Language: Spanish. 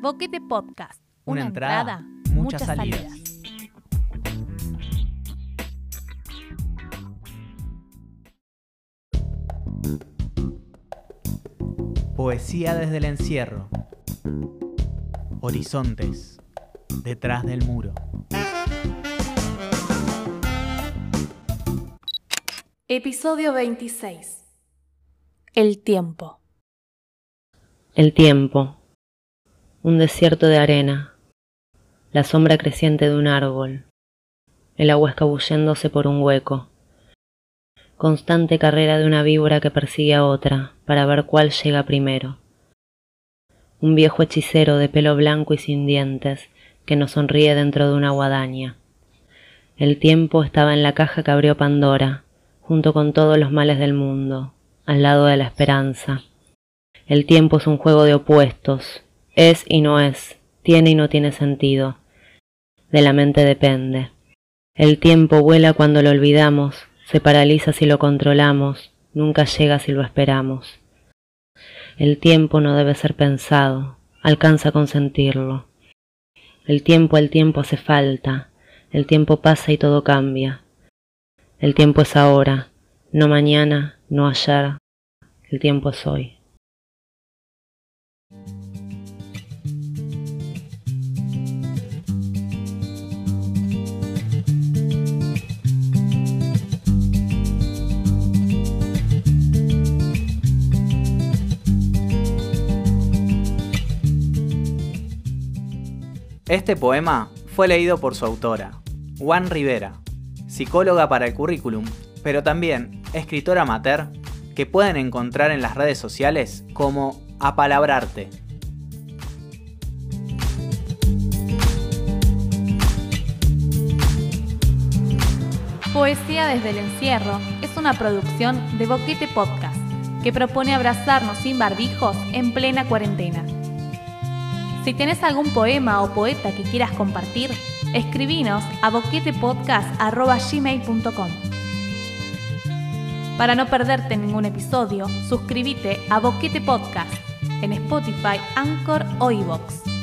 Boquete Podcast. Una entrada, muchas salidas. Poesía desde el encierro. Horizontes. Detrás del muro. Episodio 26. El tiempo. El tiempo. Un desierto de arena. La sombra creciente de un árbol. El agua escabulléndose por un hueco. Constante carrera de una víbora que persigue a otra para ver cuál llega primero. Un viejo hechicero de pelo blanco y sin dientes que nos sonríe dentro de una guadaña. El tiempo estaba en la caja que abrió Pandora, junto con todos los males del mundo, al lado de la esperanza. El tiempo es un juego de opuestos, es y no es, tiene y no tiene sentido. De la mente depende. El tiempo vuela cuando lo olvidamos, se paraliza si lo controlamos, nunca llega si lo esperamos. El tiempo no debe ser pensado, alcanza con sentirlo. El tiempo al tiempo hace falta, el tiempo pasa y todo cambia. El tiempo es ahora, no mañana, no ayer, el tiempo es hoy. Este poema fue leído por su autora, Juan Rivera, psicóloga para el currículum, pero también escritora amateur que pueden encontrar en las redes sociales como Apalabrarte. Poesía desde el encierro es una producción de Boquete Podcast que propone abrazarnos sin barbijos en plena cuarentena. Si tenés algún poema o poeta que quieras compartir, escribinos a boquetepodcast.gmail.com. Para no perderte ningún episodio, suscríbete a Boquete Podcast en Spotify, Anchor o iVoox.